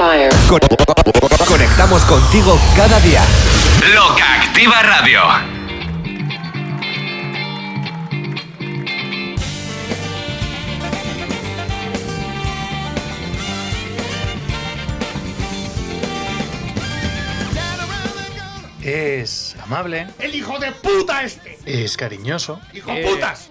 fire. Conectamos contigo cada día. Loca Activa Radio. Es amable, ¡El hijo de puta este! es cariñoso. ¡Hijo putas!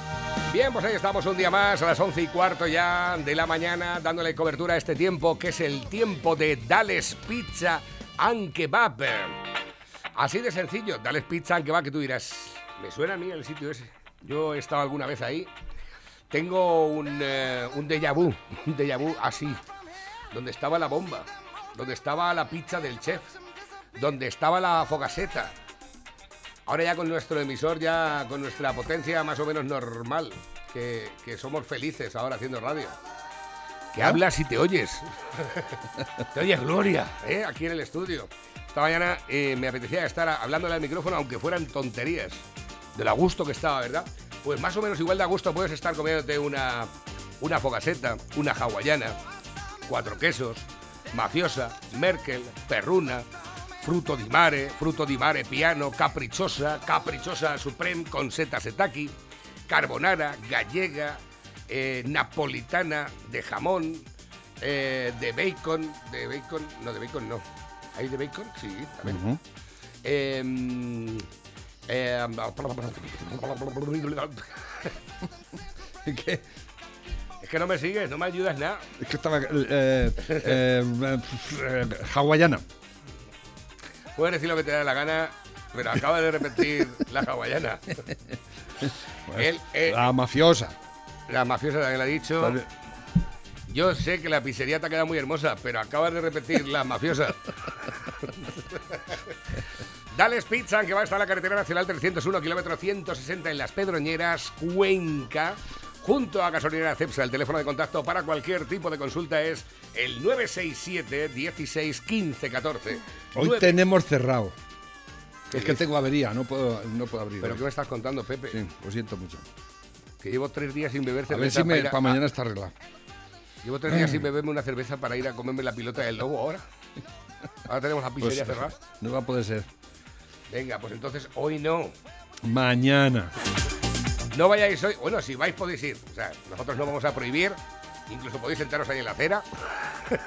Bien, pues ahí estamos un día más, a las once y cuarto ya de la mañana, dándole cobertura a este tiempo, que es el tiempo de Dales Pizza and. Así de sencillo, Dales Pizza and que tú dirás, me suena a mí el sitio ese. Yo he estado alguna vez ahí. Tengo un, eh, un déjà vu, un déjà vu así, donde estaba la bomba, donde estaba la pizza del chef, donde estaba la fogaseta, Ahora ya con nuestro emisor, ya con nuestra potencia más o menos normal, que, que somos felices ahora haciendo radio. Que hablas y te oyes. te oyes Gloria, ¿eh? aquí en el estudio. Esta mañana eh, me apetecía estar hablándole al micrófono, aunque fueran tonterías. De lo a gusto que estaba, ¿verdad? Pues más o menos igual de a gusto puedes estar comiéndote una, una fogaseta, una hawaiana, cuatro quesos, mafiosa, Merkel, perruna, fruto di mare, fruto di mare piano, caprichosa, caprichosa supreme con seta setaki, carbonara, gallega, eh, napolitana de jamón, eh, de bacon, de bacon, no, de bacon no. ¿Hay de bacon? Sí, también. Em, em, ¿Qué? Es que no me sigues, no me ayudas nada. Es que estaba. eh, hawaiana. Puedes decir lo que te da la gana, pero acaba de repetir la hawaiana. Él, La mafiosa. la mafiosa también lo ha dicho. Vale. Yo sé que la pizzería te ha quedado muy hermosa, pero acabas de repetir la mafiosa. Dales Pizza, que va a estar en la carretera nacional 301, kilómetro 160 en Las Pedroñeras, Cuenca, junto a Gasolinera Cepsa. El teléfono de contacto para cualquier tipo de consulta es el 967 16 15 14. Hoy tenemos cerrado. ¿Qué Es que tengo avería, no puedo, no puedo abrir. ¿Pero hoy. qué me estás contando, Pepe? Sí, lo siento mucho. Que llevo tres días sin beber A ver cerveza si me, para mañana está arreglado. Llevo tres días sin beberme una cerveza para ir a comerme la pilota del lobo ahora. Ahora tenemos la Pues, pizzería cerrada. no va a poder ser. Venga, pues entonces hoy no. Mañana. No vayáis hoy. Bueno, si vais podéis ir. O sea, nosotros no vamos a prohibir. Incluso podéis sentaros ahí en la acera.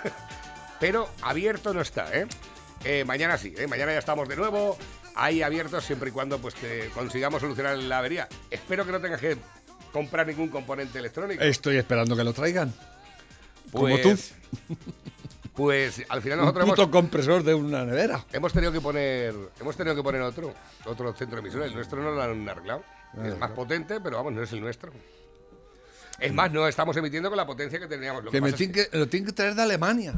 Pero abierto no está, ¿eh? Eh, mañana sí, ¿eh? Mañana ya estamos de nuevo. Ahí abiertos siempre y cuando pues te consigamos solucionar la avería. Espero que no tengas que comprar ningún componente electrónico. Estoy esperando que lo traigan. como tú. Pues- Pues al final Un nosotros puto hemos, compresor de una nevera. hemos tenido que poner hemos tenido que poner otro otro centro emisor. El nuestro no lo han arreglado. Es más potente, pero vamos, no es el nuestro. Es más, no estamos emitiendo con la potencia que teníamos. Lo que Que me pasa es tienen que, lo tienen que traer de Alemania.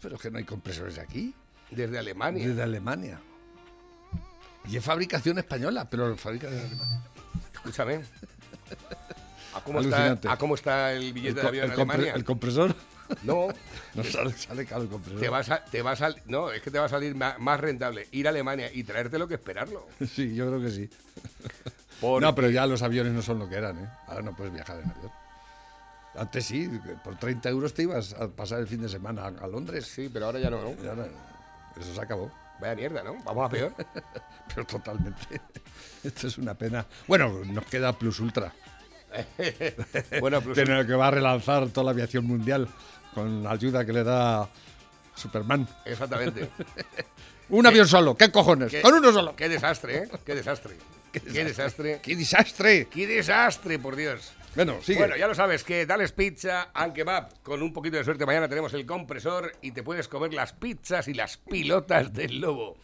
Pero es que no hay compresores aquí. desde Alemania. Desde Alemania. Y es fabricación española, pero en Alemania. Escúchame. ¿A cómo, está. ¿A cómo está el billete de co- avión en Alemania? el compresor. No, No sale, sale caro el compresor. te vas a, te vas a, no, es que te va a salir más, rentable ir a Alemania y traértelo que esperarlo. Sí, yo creo que sí. Porque- No, pero ya los aviones no son lo que eran, ¿eh? Ahora no puedes viajar en avión. Antes sí, por 30 euros te ibas a pasar el fin de semana a, a Londres. Sí, pero ahora ya no, eso se acabó. Vaya mierda, ¿no? Vamos a peor. Pero totalmente. Esto es una pena. Bueno, nos queda Plus Ultra. bueno, pues Tiene que va a relanzar toda la aviación mundial con la ayuda que le da Superman. exactamente. Un avión solo, ¿qué cojones? Qué- Con uno solo. Qué desastre, ¿eh? Qué desastre. Qué desastre. ¡Qué desastre! Qué desastre, por Dios. Bueno, sigue. Bueno, ya lo sabes, que Dales Pizza and Kebab. Con un poquito de suerte mañana tenemos el compresor y te puedes comer las pizzas y las pilotas del lobo.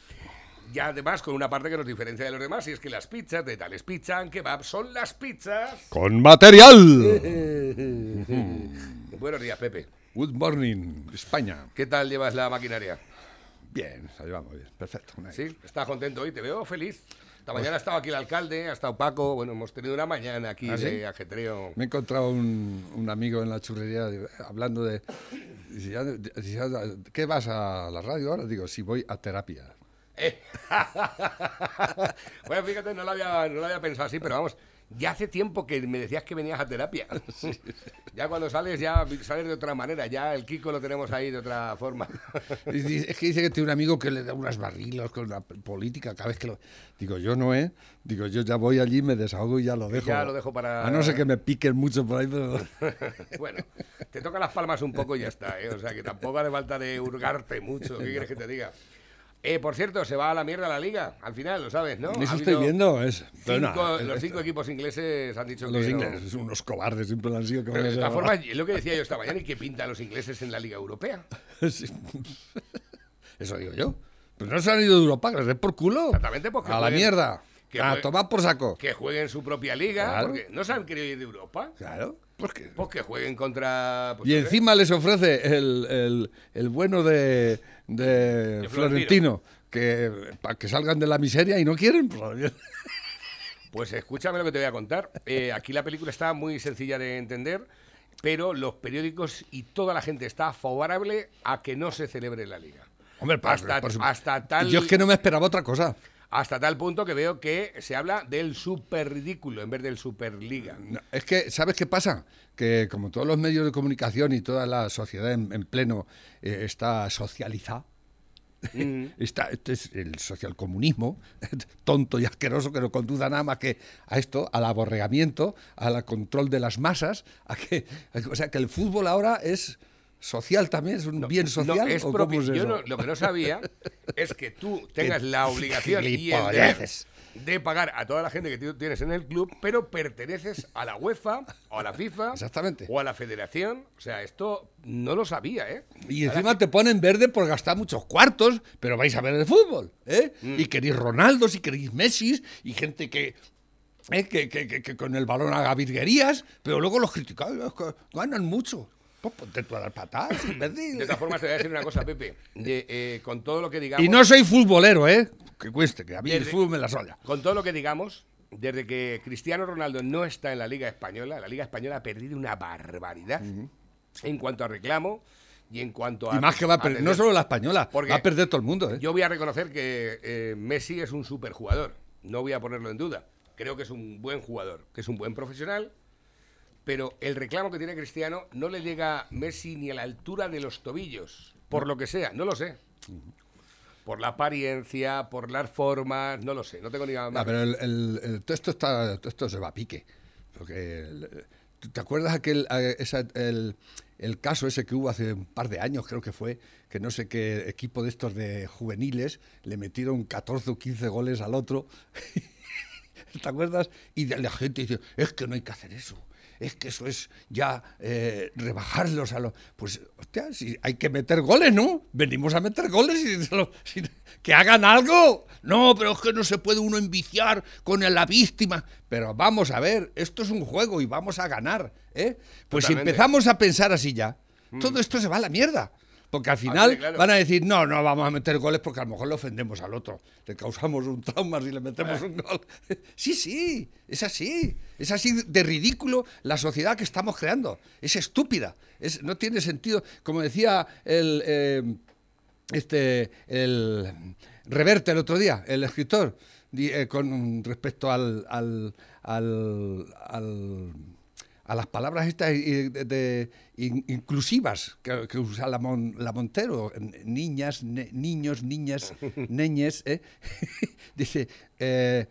Y además con una parte que nos diferencia de los demás y es que las pizzas de Dales Pizza and Kebab son las pizzas... Con material. Buenos días, Pepe. Good morning, España. ¿Qué tal llevas la maquinaria? Bien, la llevamos bien. Perfecto. Sí, estás contento hoy, te veo feliz. Esta mañana ha estado aquí el alcalde, ha estado Paco, bueno, hemos tenido una mañana aquí ¿Ah, sí? de ajetreo. Me he encontrado un, un amigo en la churrería de- hablando de, ¿Qué vas a la radio ahora? Digo, sí, voy a terapia. Eh. bueno, fíjate, no lo, había, no lo había pensado así, pero vamos, ya hace tiempo que me decías que venías a terapia. Ya cuando sales, ya sales de otra manera, ya el Kiko lo tenemos ahí de otra forma. Es que dice que tiene un amigo que le da unas barrilas con la política cada vez que lo... Digo, yo no, ¿eh? Digo, yo ya voy allí, me desahogo y ya lo dejo. ya lo dejo para- A no ser que me piquen mucho por ahí, pero... bueno, te tocan las palmas un poco y ya está, ¿eh? O sea, que tampoco hace falta de hurgarte mucho. ¿Qué quieres que te diga? Eh, por cierto, se va a la mierda la liga, al final, lo sabes, ¿no? Eso Ha estoy viendo. Es... cinco- no, los cinco equipos ingleses han dicho Los que no. ingleses, unos cobardes, siempre han sido. Pero a de ahora. formas, es lo que decía yo esta mañana, ¿y qué pintan los ingleses en la Liga Europea? Sí. Eso digo yo. Pero no se han ido de Europa, que les den por culo. Exactamente, pues que A la mierda. que A jueguen- tomar por saco. Que jueguen su propia liga, Claro. porque no se han querido ir de Europa. Claro. Pues que... Pues que jueguen contra. pues, Y encima les ofrece el, el- el bueno de, de De Florentino. Florentino que para que salgan de la miseria y no quieren. Pues, Pues escúchame lo que te voy a contar. Eh, aquí la película está muy sencilla de entender, pero los periódicos y toda la gente está favorable a que no se celebre la liga. Hombre, hasta, por hasta tal, Yo es que no me esperaba otra cosa. Hasta tal punto que veo que se habla del super ridículo en vez del superliga. No, es que, ¿sabes qué pasa? Que como todos los medios de comunicación y toda la sociedad en, en pleno eh, está socializada, está, este es el socialcomunismo, tonto y asqueroso, que no conduce a nada más que a esto, al aborregamiento, al control de las masas, a que, o sea, que el fútbol ahora es social también, es un bien social. No, es ¿o cómo es yo eso? no- lo que no sabía es que tú tengas la obligación y el deber de pagar a toda la gente que tú tienes en el club, pero perteneces a la UEFA o a la FIFA Exactamente. o a la Federación. O sea, esto no lo sabía, ¿eh? Y encima te ponen verde por gastar muchos cuartos, pero vais a ver el fútbol, ¿eh? Mm. Y queréis Ronaldo, y queréis Messi, y gente que, ¿eh? que, que- que- que con el balón haga virguerías, pero luego los criticáis, "Es que ganan mucho. Pues ponte tú a dar patadas, imbécil. De todas formas, te voy a decir una cosa, Pepe. De, eh, con todo lo que digamos. Y no soy futbolero, ¿eh? Que cueste, que a mí el Desde- fútbol me la sola. Con todo lo que digamos, desde que Cristiano Ronaldo no está en la Liga Española, la Liga Española ha perdido una barbaridad en cuanto a reclamo y en cuanto a. Y más que va a perder, no solo la española, Porque va a perder todo el mundo, ¿eh? Yo voy a reconocer que eh, Messi es un superjugador. No voy a ponerlo en duda. Creo que es un buen jugador, que es un buen profesional. Pero el reclamo que tiene Cristiano no le llega Messi ni a la altura de los tobillos. Por lo que sea, no lo sé. Por la apariencia, por las formas, no lo sé. No tengo ni nada Ah, más. pero el, el- el- todo esto está, todo esto se va a pique. Porque el- ¿tú ¿te acuerdas aquel esa- el, el caso ese que hubo hace un par de años, creo que fue, que no sé qué equipo de estos de juveniles le metieron 14 o 15 goles al otro? ¿Te acuerdas? Y la gente dice, es que no hay que hacer eso. Es que eso es ya eh, rebajarlos a los... Pues, hostia, si hay que meter goles, ¿no? Venimos a meter goles y si- que hagan algo. No, pero es que no se puede uno enviciar con la víctima. Pero vamos a ver, esto es un juego y vamos a ganar, ¿eh? Pues si empezamos a pensar así ya, todo esto se va a la mierda. Porque al final claro. van a decir, no, no vamos a meter goles porque a lo mejor le ofendemos al otro. Le causamos un trauma si le metemos un gol. Sí, sí, es así. Es así de ridículo la sociedad que estamos creando. Es estúpida. Es, no tiene sentido. Como decía el, eh, este, el Reverte el otro día, el escritor, eh, con respecto al, al, al- al- a las palabras estas de- de- in- inclusivas que, que usa la, Mon- la Montero, niñas, ne- niños, niñas, neñes, ¿eh? dice eh,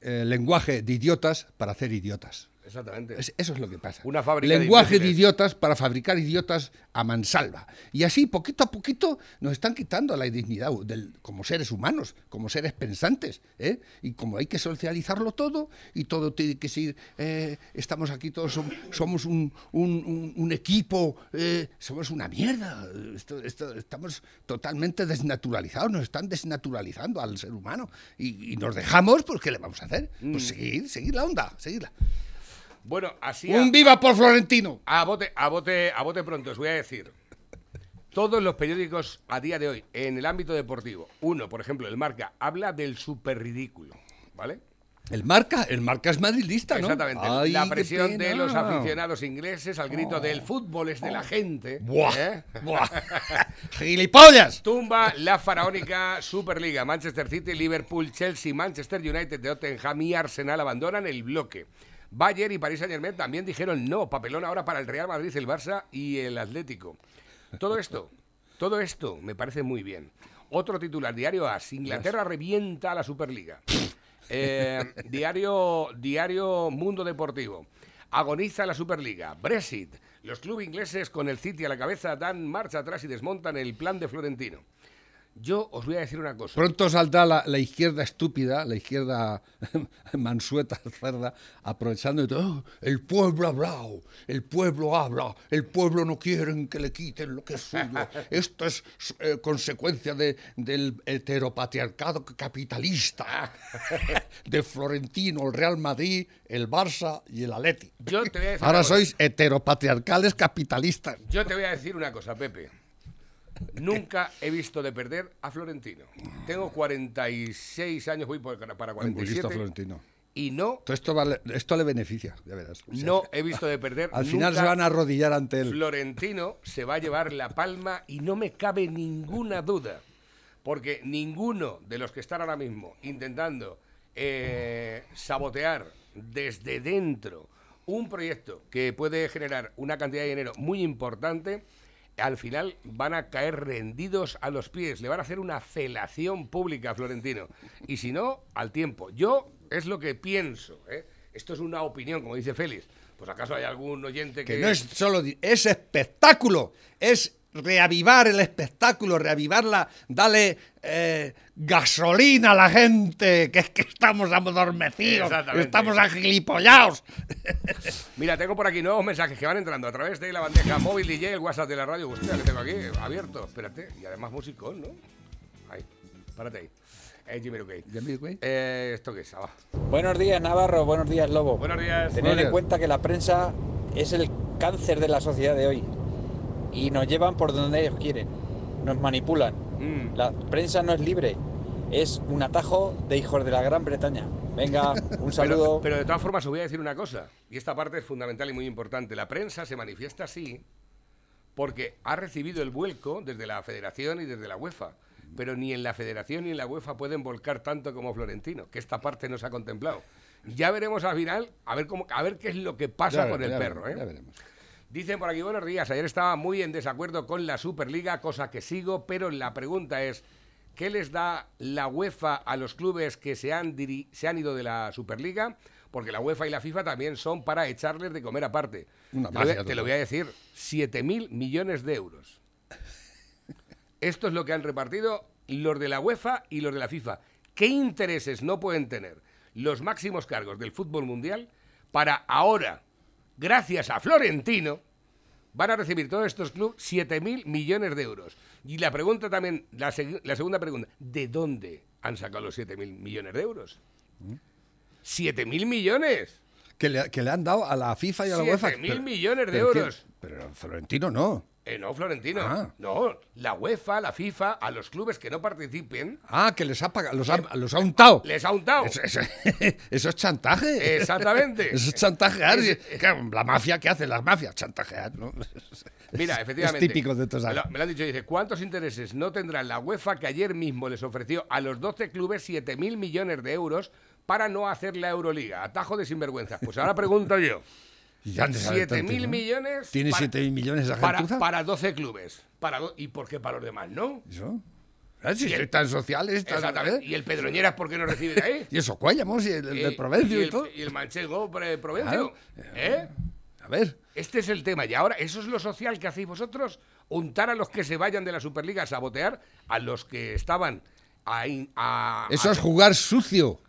eh, lenguaje de idiotas para hacer idiotas. Exactamente. Es- eso es lo que pasa. Una fábrica Lenguaje de, idiotas para fabricar idiotas a mansalva. Y así, poquito a poquito, nos están quitando la dignidad del- como seres humanos, como seres pensantes. ¿eh? Y como hay que socializarlo todo, y todo tiene que ser. eh, estamos aquí todos, som- somos un, un- un- un equipo, eh, somos una mierda. Esto- esto- estamos totalmente desnaturalizados, nos están desnaturalizando al ser humano. Y, y nos dejamos, pues, ¿qué le vamos a hacer? Mm. Pues seguir, seguir la onda, seguirla. Bueno, así. Un viva por Florentino. A bote, a bote, a bote pronto, os voy a decir Todos los periódicos a día de hoy, en el ámbito deportivo, uno, por ejemplo, el Marca, habla del súper ridículo, ¿vale? El marca, el marca es madridista, ¿no? Exactamente. Ay, la presión de los aficionados ingleses al grito del fútbol es de la gente. Buah, ¿eh? buah. ¡Gilipollas! Tumba la faraónica Superliga. Manchester City, Liverpool, Chelsea, Manchester United, Tottenham y Arsenal abandonan el bloque. Bayern y Paris Saint Germain también dijeron no. Papelón ahora para el Real Madrid, el Barça y el Atlético. Todo esto, todo esto me parece muy bien. Otro titular, Diario As. Inglaterra revienta a la Superliga. Eh, diario, diario Mundo Deportivo. Agoniza la Superliga. Brexit. Los clubes ingleses con el City a la cabeza dan marcha atrás y desmontan el plan de Florentino. Yo os voy a decir una cosa. Pronto saldrá la, la izquierda estúpida, la izquierda mansueta, cerda, aprovechando de todo. "Oh, el pueblo ha hablado, el pueblo habla, el pueblo no quieren que le quiten lo que es suyo. Esto es eh, consecuencia de- del heteropatriarcado capitalista de Florentino, el Real Madrid, el Barça y el Atleti. Yo te voy a decir Ahora sois heteropatriarcales capitalistas. Yo te voy a decir una cosa, Pepe. Nunca he visto de perder a Florentino. Tengo 46 años, voy para Muy listo 47. Florentino. Y no, Todo esto, vale- esto le beneficia, ya verás. O sea, no he visto de perder. Al final nunca se van a arrodillar ante él. Florentino se va a llevar la palma y no me cabe ninguna duda. Porque ninguno de los que están ahora mismo intentando eh, sabotear desde dentro un proyecto que puede generar una cantidad de dinero muy importante, al final van a caer rendidos a los pies. Le van a hacer una felación pública a Florentino. Y si no, al tiempo. Yo es lo que pienso. ¿eh? Esto es una opinión, como dice Félix. Pues acaso hay algún oyente que... Que no es solo, es espectáculo, es reavivar el espectáculo, reavivarla, dale eh, gasolina a la gente, que es que estamos adormecidos, estamos agilipollados. Mira, tengo por aquí nuevos mensajes que van entrando a través de la bandeja móvil DJ, el WhatsApp de la radio. Hostia, que tengo aquí abierto. Espérate. Y además musicón, ¿no? Ahí. Párate ahí. Eh, Jimmy. Eh, ¿Esto qué es? Ah. Buenos días, Navarro. Buenos días, Lobo. Buenos días. Buenos días. en cuenta que la prensa es el cáncer de la sociedad de hoy. Y nos llevan por donde ellos quieren. Nos manipulan. Mm. La prensa no es libre. Es un atajo de hijos de la Gran Bretaña. Venga, un saludo. Pero, pero de todas formas os voy a decir una cosa, y esta parte es fundamental y muy importante. La prensa se manifiesta así porque ha recibido el vuelco desde la Federación y desde la UEFA. Pero ni en la Federación ni en la UEFA pueden volcar tanto como Florentino, que esta parte no se ha contemplado. Ya veremos al final, a ver, cómo, a ver qué es lo que pasa Ya con el perro. ya ¿eh? ya veremos. Dicen por aquí, buenos días, ayer estaba muy en desacuerdo con la Superliga, cosa que sigo, pero la pregunta es, ¿qué les da la UEFA a los clubes que se han, diri- se han ido de la Superliga? Porque la UEFA y la FIFA también son para echarles de comer aparte. Una te, lo voy a, mafia te lo voy a decir, 7.000 millones de euros. Esto es lo que han repartido los de la UEFA y los de la FIFA. ¿Qué intereses no pueden tener los máximos cargos del fútbol mundial para ahora, gracias a Florentino, van a recibir todos estos clubes 7.000 millones de euros? Y la pregunta también, la, seg- la segunda pregunta, ¿de dónde han sacado los 7.000 millones de euros? ¿7.000 millones? Que le, que le han dado a la FIFA y a la UEFA. 7.000 Pero- millones de pero euros. Pero Florentino no. Eh, no, Florentino. Ah. No, la UEFA, la FIFA, a los clubes que no participen, Ah, que les ha pagado, los ha, los ha untado. les ha untado. Eso, eso- eso es chantaje. Exactamente. Eso es chantajear. Es- la mafia, ¿qué hace? Las mafias, chantajear, ¿no? Mira, efectivamente. Es típico de todos me me lo han dicho, dice, ¿cuántos intereses no tendrá la UEFA que ayer mismo les ofreció a los 12 clubes 7.000 millones de euros para no hacer la Euroliga? Atajo de sinvergüenza. Pues ahora pregunto yo. Y ya han de saber 7.000 tanto, ¿no? millones. ¿Tiene para- 7.000 millones esa para, para 12 clubes. Para do- ¿Y por qué para los demás no? ¿Eso? Ah, Si Y el- tan sociales, tan-. ¿eh? ¿Y el Pedroñeras por qué no recibe de ahí? Y eso, Cuellamos, y el, el Eh, del Provencio y, el, todo. y el manchego Provencio. ¿Eh? A ver, Este es el tema. Y ahora, ¿eso es lo social que hacéis vosotros? Untar a los que se vayan de la Superliga a sabotear a los que estaban ahí. A, eso a- es jugar sucio.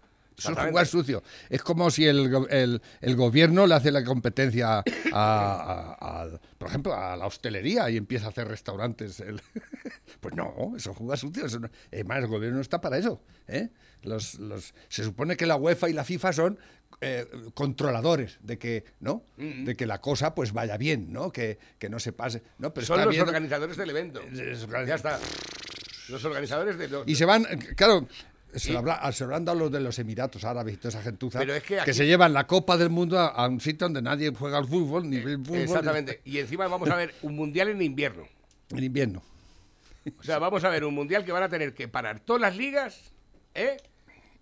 Jugar sucio. Es como si el, el- el gobierno le hace la competencia a, a- a- por ejemplo, a la hostelería y empieza a hacer restaurantes. el- Pues no, eso juega sucio. Eso no- Además, el gobierno no está para eso. ¿eh? Los, los- se supone que la UEFA y la FIFA son eh, controladores de que, ¿no? De que la cosa pues vaya bien, ¿no? Que, que no se pase. ¿no? Pero Son los organizadores del evento. Es- Ya está. Los organizadores de los... Y se van, claro, se lo, se lo han dado los de los Emiratos Árabes y toda esa gentuza, Pero es que aquí- se llevan la Copa del Mundo a, a un sitio donde nadie juega al fútbol, ni ve fútbol. ni- Exactamente. Y encima vamos a ver un mundial en invierno. En invierno. O sea, vamos a ver un mundial que van a tener que parar todas las ligas, ¿eh?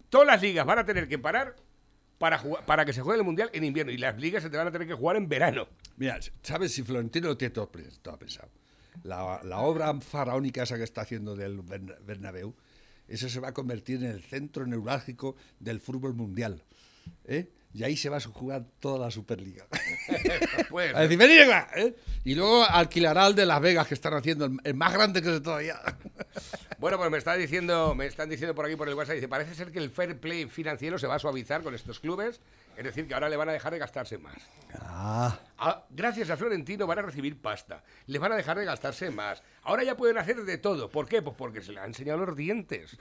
Todas las ligas van a tener que parar para, jugar- para que se juegue el mundial en invierno. Y las ligas se te van a tener que jugar en verano. Mira, ¿sabes si Florentino lo tiene todo, pensado? La, la obra faraónica esa que está haciendo del Bern- Bernabéu, eso se va a convertir en el centro neurálgico del fútbol mundial. ¿eh? Y ahí se va a jugar toda la Superliga. Pues, A decir, "Venid acá", ¿eh? Y luego alquilará el de Las Vegas que están haciendo, el, el más grande que es todavía. bueno, pues me está diciendo, me están diciendo por aquí por el WhatsApp, dice, parece ser que el fair play financiero se va a suavizar con estos clubes, es decir, que ahora le van a dejar de gastarse más. Ah, Ah, gracias a Florentino van a recibir pasta. Les van a dejar de gastarse más. Ahora ya pueden hacer de todo. ¿Por qué? Pues porque se le han enseñado los dientes.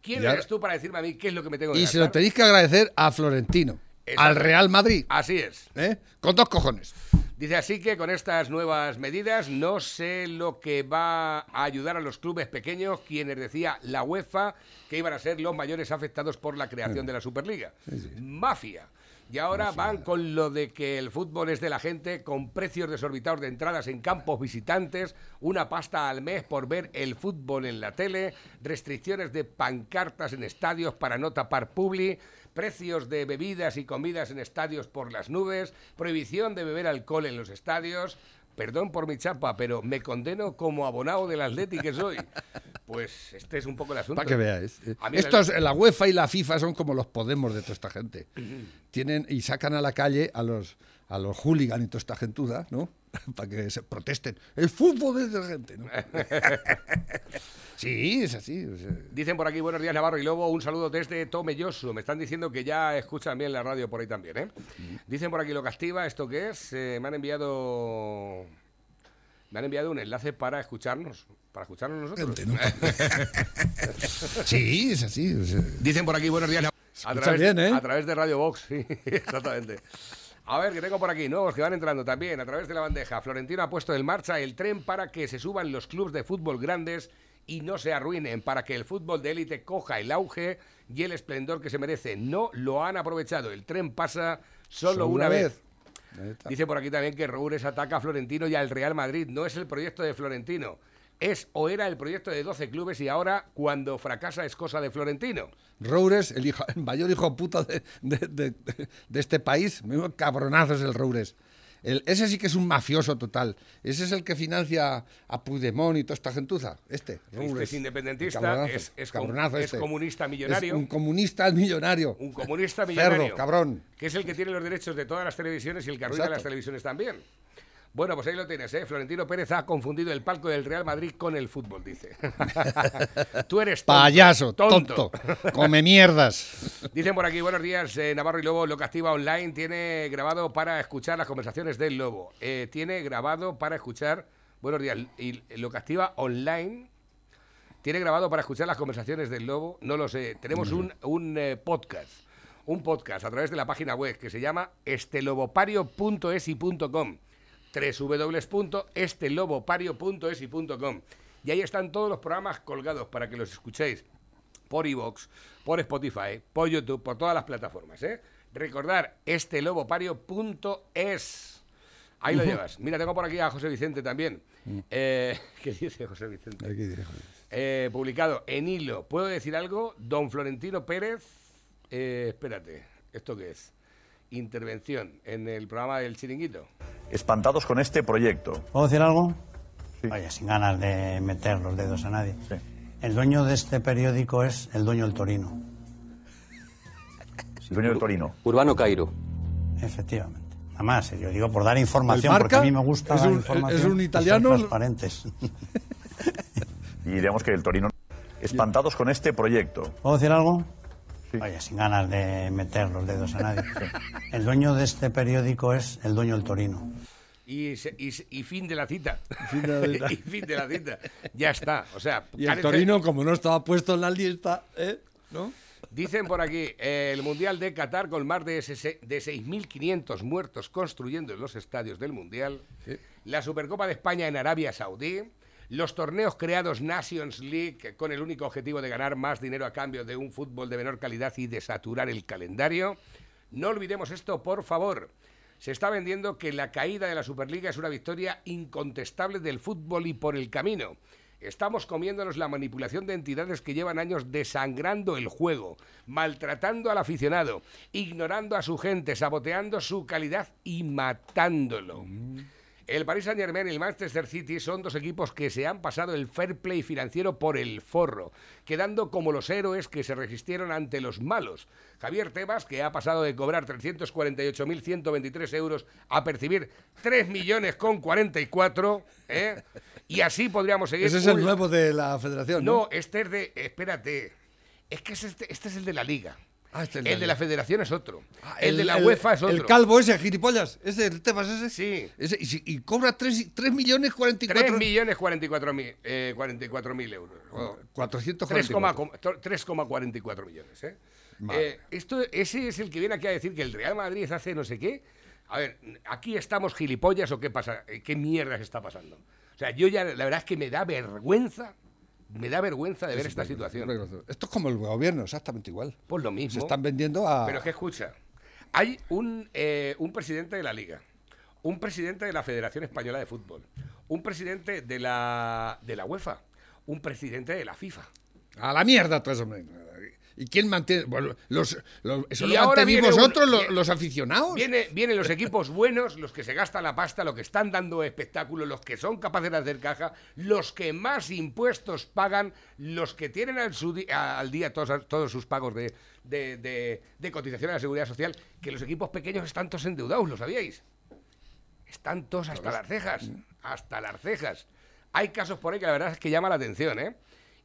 ¿Quién eres tú para decirme a mí qué es lo que me tengo que y se lo gastar? tenéis que agradecer a Florentino, Exacto. al Real Madrid, Así es. ¿eh? con dos cojones. Dice así que con estas nuevas medidas no sé lo que va a ayudar a los clubes pequeños, quienes decía la UEFA que iban a ser los mayores afectados por la creación de la Superliga. Mafia. Y ahora van con lo de que el fútbol es de la gente, con precios desorbitados de entradas en campos visitantes, una pasta al mes por ver el fútbol en la tele, restricciones de pancartas en estadios para no tapar publi, precios de bebidas y comidas en estadios por las nubes, prohibición de beber alcohol en los estadios. Perdón por mi chapa, pero me condeno como abonado del Atleti que soy. Pues este es un poco el asunto. Para que veáis. Estos, la UEFA y la FIFA son como los Podemos de toda esta gente. Tienen y sacan a la calle a los a los hooligans y toda esta gentuda, ¿no? Para que se protesten. El fútbol es de la gente, ¿no? sí, es así. Dicen por aquí, buenos días Navarro y Lobo, un saludo desde Tomelloso. Me están diciendo que ya escuchan bien la radio por ahí también, ¿eh? Dicen por aquí lo castiva, ¿esto qué es? Eh, me han enviado... Me han enviado un enlace para escucharnos. Para escucharnos nosotros. Sí, es así. Dicen por aquí, buenos días. A escucha través, bien, ¿eh? a través de Radio Box, sí, exactamente. A ver, que tengo por aquí nuevos que van entrando también a través de la bandeja. Florentino ha puesto en marcha el tren para que se suban los clubes de fútbol grandes y no se arruinen, para que el fútbol de élite coja el auge y el esplendor que se merece. No lo han aprovechado. El tren pasa solo, Solo una, una vez. Dice por aquí también que Roures ataca a Florentino y al Real Madrid. No es el proyecto de Florentino. Es o era el proyecto de 12 clubes y ahora, cuando fracasa, es cosa de Florentino. Roures, el, hijo, el mayor hijo puta de, de- de- de este país, menudo cabronazo es el Roures. El- ese sí que es un mafioso total. Ese es el que financia a Puigdemont y toda esta gentuza. Este, Este es independentista, Cabronazo, es, es cabronazo es este. comunista Es millonario. un comunista millonario. Un comunista Cerdo, millonario. cabrón. Que es el que tiene los derechos de todas las televisiones y el que arruina Exacto. las televisiones también. Bueno, pues ahí lo tienes, ¿eh? Florentino Pérez ha confundido el palco del Real Madrid con el fútbol, dice. Tú eres tonto, Payaso, tonto, come mierdas. Dicen por aquí, buenos días, eh, Navarro y Lobo, lo que activa online tiene grabado para escuchar las conversaciones del Lobo. Eh, tiene grabado para escuchar, buenos días, y lo que activa online tiene grabado para escuchar las conversaciones del Lobo, no lo sé. Tenemos un, un eh, podcast, un podcast a través de la página web que se llama estelobopario.esi.com www.estelobopario.esi.com y ahí están todos los programas colgados para que los escuchéis por iVoox, por Spotify, por YouTube, por todas las plataformas. ¿eh? Recordar, estelobopario.es. Ahí lo llevas. Mira, tengo por aquí a José Vicente también. Eh, ¿Qué dice José Vicente? Eh, publicado en hilo. ¿Puedo decir algo? Don Florentino Pérez. eh, espérate, ¿esto qué es? Intervención en el programa del Chiringuito. espantados con este proyecto. ¿Puedo decir algo? Sí. Vaya, sin ganas de meter los dedos a nadie. Sí. El dueño de este periódico es el dueño del Torino, El dueño del Torino. Urbano Cairo. efectivamente. Además, yo digo por dar información, ¿El porque a mí me gusta ¿Es dar un- información. es un y italiano? transparentes. Y digamos que el Torino. Espantados con este proyecto. ¿Puedo decir algo? Sí. Vaya, sin ganas de meter los dedos a nadie. El dueño de este periódico es el dueño del Torino. Y, se- y se- y fin de la cita. Fin de la cita. y fin de la cita. Ya está. O sea, Y el Torino, como no estaba puesto en la lista, ¿eh? ¿no? Dicen por aquí, eh, el Mundial de Qatar con más de, ese- de 6.500 muertos construyendo en los estadios del Mundial, la Supercopa de España en Arabia Saudí, los torneos creados Nations League con el único objetivo de ganar más dinero a cambio de un fútbol de menor calidad y de saturar el calendario. No olvidemos esto, por favor. Se está vendiendo que la caída de la Superliga es una victoria incontestable del fútbol y por el camino. Estamos comiéndonos la manipulación de entidades que llevan años desangrando el juego, maltratando al aficionado, ignorando a su gente, saboteando su calidad y matándolo. El Paris Saint Germain y el Manchester City son dos equipos que se han pasado el fair play financiero por el forro, quedando como los héroes que se resistieron ante los malos. Javier Tebas, que ha pasado de cobrar 348.123 euros a percibir 3 millones con 44, ¿eh? y así podríamos seguir. Ese es el nuevo de la federación, ¿no? No, este es de. Espérate. Es que es este, este es el de la Liga. Ah, este es el el de la federación es otro. Ah, el, de la UEFA es otro. El calvo ese, gilipollas. Ese, el Tebas ese. Sí. Ese, y, cobra 3, millones 44... 3 millones 44 mil, eh, 44 mil euros. Oh, 444. 3,44 3,44 millones. ¿eh? Eh, esto, ese es el que viene aquí a decir que el Real Madrid hace no sé qué. A ver, ¿aquí estamos gilipollas o qué pasa? Eh, ¿Qué mierda se está pasando? O sea, yo ya, la verdad es que me da vergüenza, me da vergüenza de ver esta situación. Esto es como el gobierno, exactamente igual. Pues lo mismo. Se están vendiendo a... Pero es que escucha, hay un, eh, un presidente de la Liga, un presidente de la Federación Española de Fútbol, un presidente de la, de la UEFA, un presidente de la FIFA. A la mierda todo eso, hombre. ¿Y quién mantiene? Bueno, los, los- eso Y lo ahora vosotros, los, aficionados. Viene, vienen los equipos buenos, los que se gastan la pasta, los que están dando espectáculos, los que son capaces de hacer caja, los que más impuestos pagan, los que tienen al, su al día todos, todos sus pagos de, de, de- de cotización a la seguridad social, que los equipos pequeños están todos endeudados, ¿lo sabíais? Están todos hasta las cejas, hasta las cejas. Hay casos por ahí que la verdad es que llama la atención, ¿eh?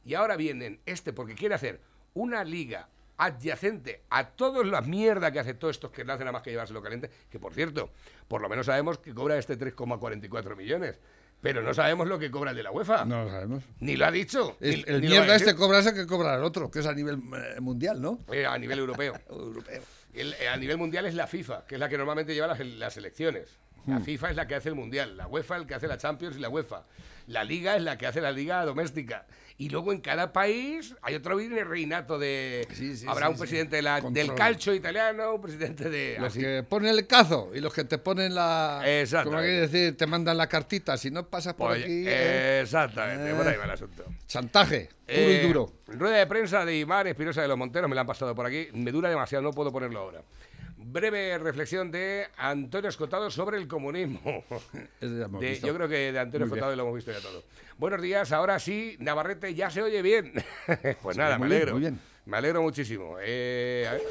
Y ahora vienen este porque quiere hacer una liga adyacente a toda la mierda que hace todos estos que no hacen nada más que llevárselo caliente, que por cierto, por lo menos sabemos que cobra este 3,44 millones, pero no sabemos lo que cobra el de la UEFA. No lo sabemos. Ni lo ha dicho. Es- ni- el ni mierda este cobra ese que cobra el otro, que es a nivel eh, mundial, ¿no? Eh, a nivel europeo. Europeo. El- eh, a nivel mundial es la FIFA, que es la que normalmente lleva las, las elecciones. La Hmm. FIFA es la que hace el mundial, la UEFA es el que hace la Champions y la UEFA. La Liga es la que hace la Liga doméstica. Y luego en cada país hay otro reinato de. Sí, sí, habrá sí, un presidente de la- del calcio italiano, un presidente de. Los así. que ponen el cazo y los que te ponen la. Exactamente. Como hay que decir, te mandan la cartita. Si no pasas por Pues, aquí. eh, eh, exactamente, por ahí va el asunto. chantaje, puro Eh, y duro. Rueda de prensa de Imar Espinosa de los Monteros, me la han pasado por aquí. Me dura demasiado, no puedo ponerlo ahora. Breve reflexión de Antonio Escotado sobre el comunismo. Ese ya hemos De- visto. yo creo que de Antonio Escotado lo hemos visto ya todo. Buenos días, ahora sí, Navarrete ya se oye bien. pues Sí, nada, me bien, alegro. muy bien. Me alegro muchísimo. Eh, a ver.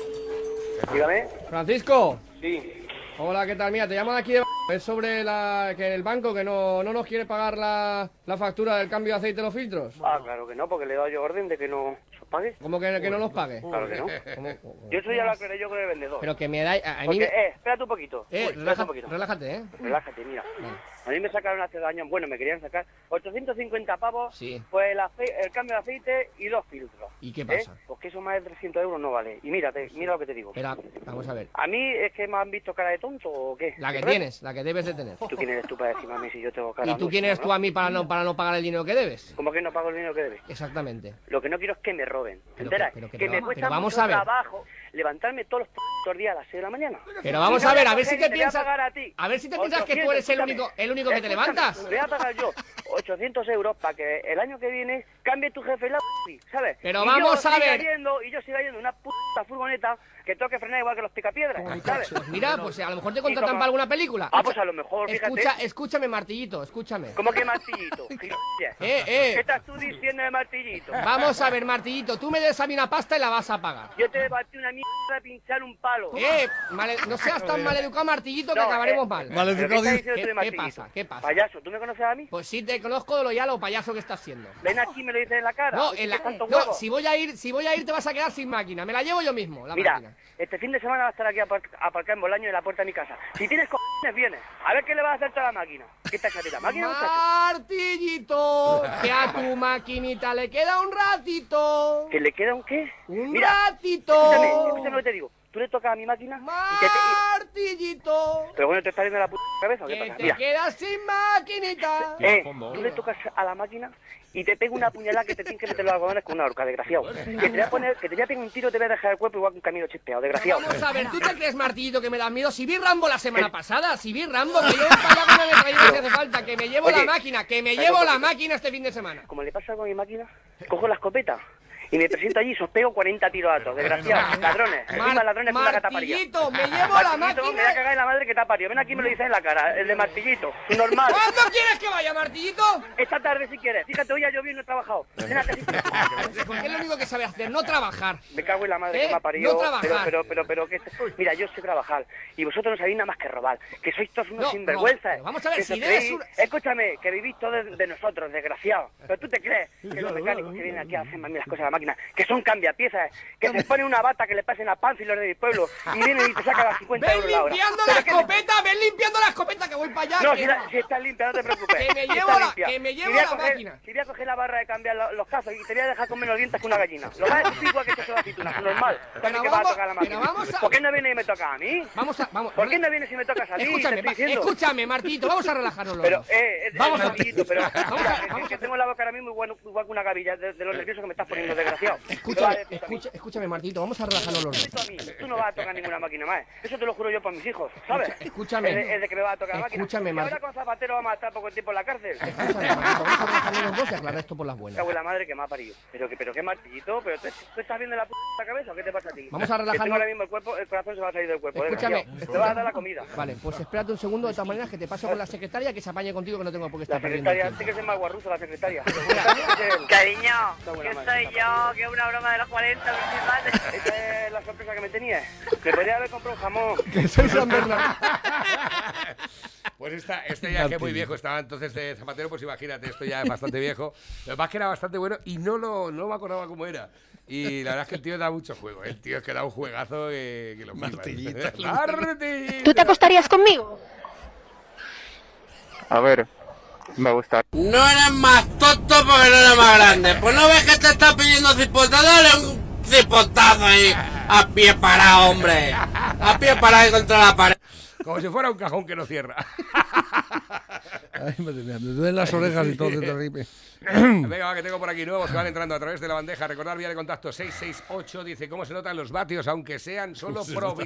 Dígame. Francisco. Sí. Hola, ¿qué tal? Mira, te llamo de aquí de... Es sobre la, que el banco que no, no nos quiere pagar la, la factura del cambio de aceite de los filtros. Ah, claro que no, porque le he dado yo orden de que no pague. ¿Cómo que, que no nos pague? Claro que no. Yo eso ya lo aclaré yo con el vendedor. Pero que me da... A, a mí Porque, me- eh, espérate un poquito. Eh, Uy, relaja- un poquito. relájate, ¿eh? Relájate, mira. A mí me sacaron hace dos años, bueno, me querían sacar 850 pavos, Sí. pues el, el cambio de aceite y dos filtros. ¿Y qué ¿eh? pasa? Pues que eso más de 300 euros no vale. Y mírate, mira lo que te digo. Espera, vamos a ver. ¿A mí es que me han visto cara de tonto o qué? La que tienes, la que debes de tener. ¿Tú quién eres tú para decirme a mí si yo tengo cara ¿Y tú de quién eres tú a mí para no, para no pagar el dinero que debes? ¿Cómo que no pago el dinero que debes? Exactamente. Lo que no quiero es que me roben. ¿Te Pero enteras? que- pero que que no, me pero cuesta vamos mucho a ver. trabajo levantarme todos los días a las 6 de la mañana. Pero vamos a ver, a ver si te piensas... a ver si te piensas que tú 800, eres el único, el único que te levantas. Voy a pagar yo 800 euros para que el año que viene cambie tu jefe la p***, ¿sabes? Pero Y vamos yo a siga ver. Yendo, y yo siga yendo en una puta furgoneta que tengo que frenar igual que los picapiedras, ¿sabes? Pues mira, pues a lo mejor te contratan como- para alguna película. Ah, pues a lo mejor, fíjate. Escucha, escúchame, martillito, escúchame. ¿Cómo que martillito? Eh, eh. ¿Qué estás tú diciendo de martillito? Vamos a ver, martillito, tú me des a mí una pasta y la vas a pagar. Yo te batí una mierda de pinchar un palo. Eh, male- no seas tan maleducado, Martillito, que No, acabaremos eh, mal. ¿pero qué pasa? ¿Qué pasa? Payaso, ¿tú me conoces a mí? Pues sí, te conozco de lo ya lo payaso que estás haciendo. Ven aquí me lo dices en la cara. No, en la- ¿qué tanto no, si voy a ir, si voy a ir te vas a quedar sin máquina. Me la llevo yo mismo, la Mira, máquina. este fin de semana va a estar aquí apar- aparcado en Bolaño en la puerta de mi casa. Si tienes cojones, vienes. A ver qué le vas a hacer toda la máquina. ¿Qué te echa a ti la máquina? Martillito, que a tu maquinita le queda un ratito. ¿Que le queda un qué? Un Mira, ratito. Escúchame, escúchame lo que te digo. Tú le tocas a mi máquina y que te... Martillito, Pero bueno, ¿te está viendo la puta cabeza o qué que pasa? te Mira, quedas sin maquinita. eh, tú le tocas a la máquina y te pega una puñalada que te tienes que meter los algodones con una horca, desgraciado. Que te voy a poner, que te voy a pegar un tiro y te voy a dejar el cuerpo igual que un camino chispeado, desgraciado. Vamos a ver, ¿tú te crees, Martillito, que me das miedo? Si vi Rambo la semana pasada, si vi Rambo, que yo para allá con una metralleta si hace falta, que me llevo Oye, la máquina, que me llevo ¿por la máquina este fin de semana. Como le pasa con mi máquina, cojo la escopeta y me presento allí y os pego 40 tiros altos, desgraciados, ladrones, encima ladrones con la gata parida. Martillito, me llevo la máquina. me voy a cagar en la madre que te ha parido. Ven aquí y me lo dices en la cara, el de Martillito, normal. ¿Cuándo quieres que vaya, Martillito? Esta tarde si quieres. Fíjate, hoy ha llovido y no he trabajado. Es lo único que sabe hacer, no trabajar. Me cago en la madre ¿Eh? que me ha parido. No trabajar. Pero, pero, pero, pero, que Mira, yo sé trabajar. Y vosotros no sabéis nada más que robar. Que sois todos unos No, sinvergüenzas. no, vamos a ver, si creéis- un- Escúchame, que vivís todos de, de nosotros, desgraciados. Pero tú te crees que los mecánicos que vienen aquí a hacer a las cosas a la que son cambiapiezas, que se ponen una bata que le pasen a Pánfilos de mi pueblo y vienen y te sacan las 50 Ven euros la hora. limpiando la que- escopeta, ven limpiando la escopeta que voy para allá. No, si, la- si está limpia, no te preocupes. Que me llevo la- limpia. que me llevo Si la coger- máquina. Si voy a coger la barra de cambiar lo- los casos y te voy a dejar con menos dientes que una gallina. Lo igual que te normal. Pero que vas a vamos- tocar la máquina. vamos a- ¿Por qué no viene y me toca a mí? Vamos a, vamos. ¿Por qué no vienes y me tocas a mí? Escúchame, Te escúchame, Martito, vamos a relajarnos los Pero, eh, eh, Vamos eh, a- amiguito, pero Vamos a- es vamos que a- tengo la boca ahora mismo igual, que una gavilla de, de lo nervioso que me estás poniendo, desgraciado. Escúchame, escúchame, Martito, vamos a relajarnos los dos. mí, Tú no vas a tocar ninguna máquina más. Eso te lo juro yo por mis hijos, ¿sabes? Escúchame. Es de, es de que me vas a tocar la máquina. Escúchame, Y Mar- ahora con Zapatero vamos a estar poco tiempo en la cárcel. Escúchame, Martito, vamos a relajarnos los dos y aclarar esto por las buenas. Cago la madre que me ha parido. Pero que, pero qué martillito, pero ¿tú, tú estás viendo la puta cabeza o qué te pasa a ti? Vamos a tengo relajarnos- ahora mismo el cuerpo, el corazón se va a salir del cuerpo. Escúchame. desgraciado. Te vas a dar la comida. Vale, pues espérate un segundo de todas maneras que te paso con la secretaria que se apañe contigo que no tengo por qué La estar perdiendo el secretaria, sí que es más guarruzo la secretaria. Cariño, que soy está yo, que es una broma de los 40 principales. Esa es la sorpresa que me tenía. Me podría haber comprado un jamón. Que soy San Bernardo. Pues esta, este ya que muy viejo estaba entonces de Zapatero, pues imagínate, esto ya es bastante viejo. Lo que pasa es que era bastante bueno y no, lo, no me acordaba cómo era. Y la verdad es que el tío da mucho juego. ¿eh? El tío es que da un juegazo que, que lo. Martillito. Martillito. ¿Tú te acostarías conmigo? A ver, me gusta. No eres más tonto porque no eres más grande. Pues no ves que te está pidiendo cipota, dale un cipotazo ahí a pie parado, hombre. A pie parado ahí contra la pared. Como si fuera un cajón que no cierra. Ay, madre mía, me duelen las orejas y todo de terrible. Venga, va, que tengo por aquí nuevos que van entrando a través de la bandeja. Recordar vía de contacto 668. Dice, ¿cómo se notan los vatios aunque sean solo nota.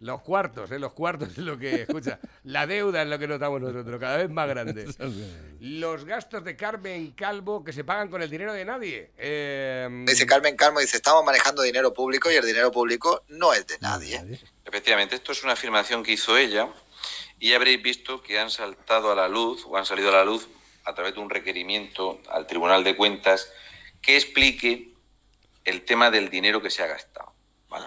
Los cuartos, ¿eh? Los cuartos es lo que, escucha, la deuda es lo que notamos nosotros, cada vez más grande. Los gastos de Carmen Calvo que se pagan con el dinero de nadie. Eh, Dice Carmen Calmo, dice, estamos manejando dinero público y el dinero público no es de nadie. Efectivamente, esto es una afirmación que hizo ella y habréis visto que han saltado a la luz o han salido a la luz a través de un requerimiento al Tribunal de Cuentas que explique el tema del dinero que se ha gastado. ¿vale?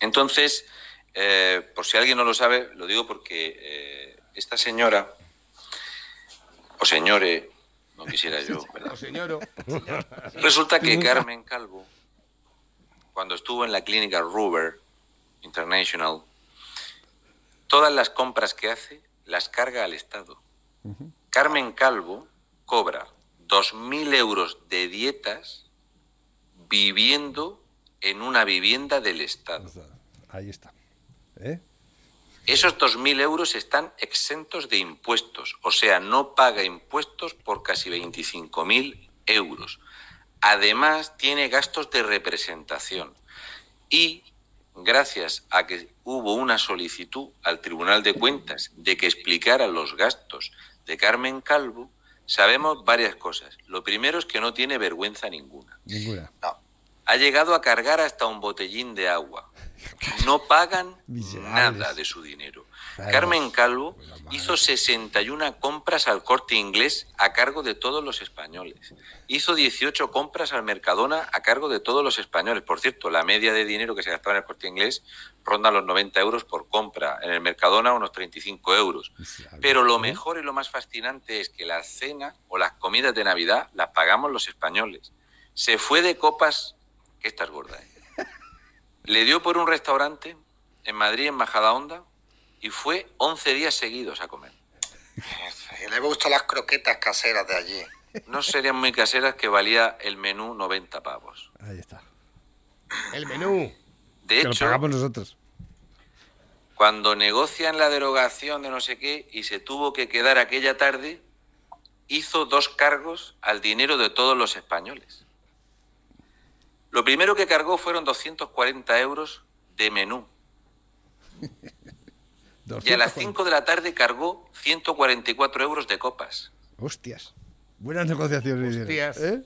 Entonces, eh, por si alguien no lo sabe, lo digo porque eh, esta señora, o señore, no quisiera yo, ¿verdad? O señoro. Resulta que Carmen Calvo, cuando estuvo en la clínica Ruber International, todas las compras que hace las carga al Estado. Carmen Calvo cobra 2.000 euros de dietas viviendo en una vivienda del Estado. Ahí está. ¿Eh? Esos 2.000 euros están exentos de impuestos, o sea, no paga impuestos por casi 25.000 euros. Además, tiene gastos de representación. Y gracias a que hubo una solicitud al Tribunal de Cuentas de que explicara los gastos de Carmen Calvo, sabemos varias cosas. Lo primero es que no tiene vergüenza ninguna. Ninguna. Ha llegado a cargar hasta un botellín de agua. No pagan nada de su dinero. Carmen Calvo hizo 61 compras al corte inglés a cargo de todos los españoles. Hizo 18 compras al Mercadona a cargo de todos los españoles. Por cierto, la media de dinero que se gastaba en el corte inglés ronda los 90 euros por compra. En el Mercadona unos 35 euros. Pero lo mejor y lo más fascinante es que la cena o las comidas de Navidad las pagamos los españoles. Se fue de copas, esta es gorda, ¿eh? Le dio por un restaurante en Madrid, en Majadahonda, y fue 11 días seguidos a comer. Y le gustan las croquetas caseras de allí. No serían muy caseras que valía el menú 90 pavos. Ahí está. El menú. De que lo pagamos nosotros. cuando negocian la derogación de no sé qué y se tuvo que quedar aquella tarde, hizo dos cargos al dinero de todos los españoles. Lo primero que cargó fueron 240 euros de menú. Y a las 5 de la tarde cargó 144 euros de copas. Hostias. Buenas negociaciones. Hostias. ¿eh?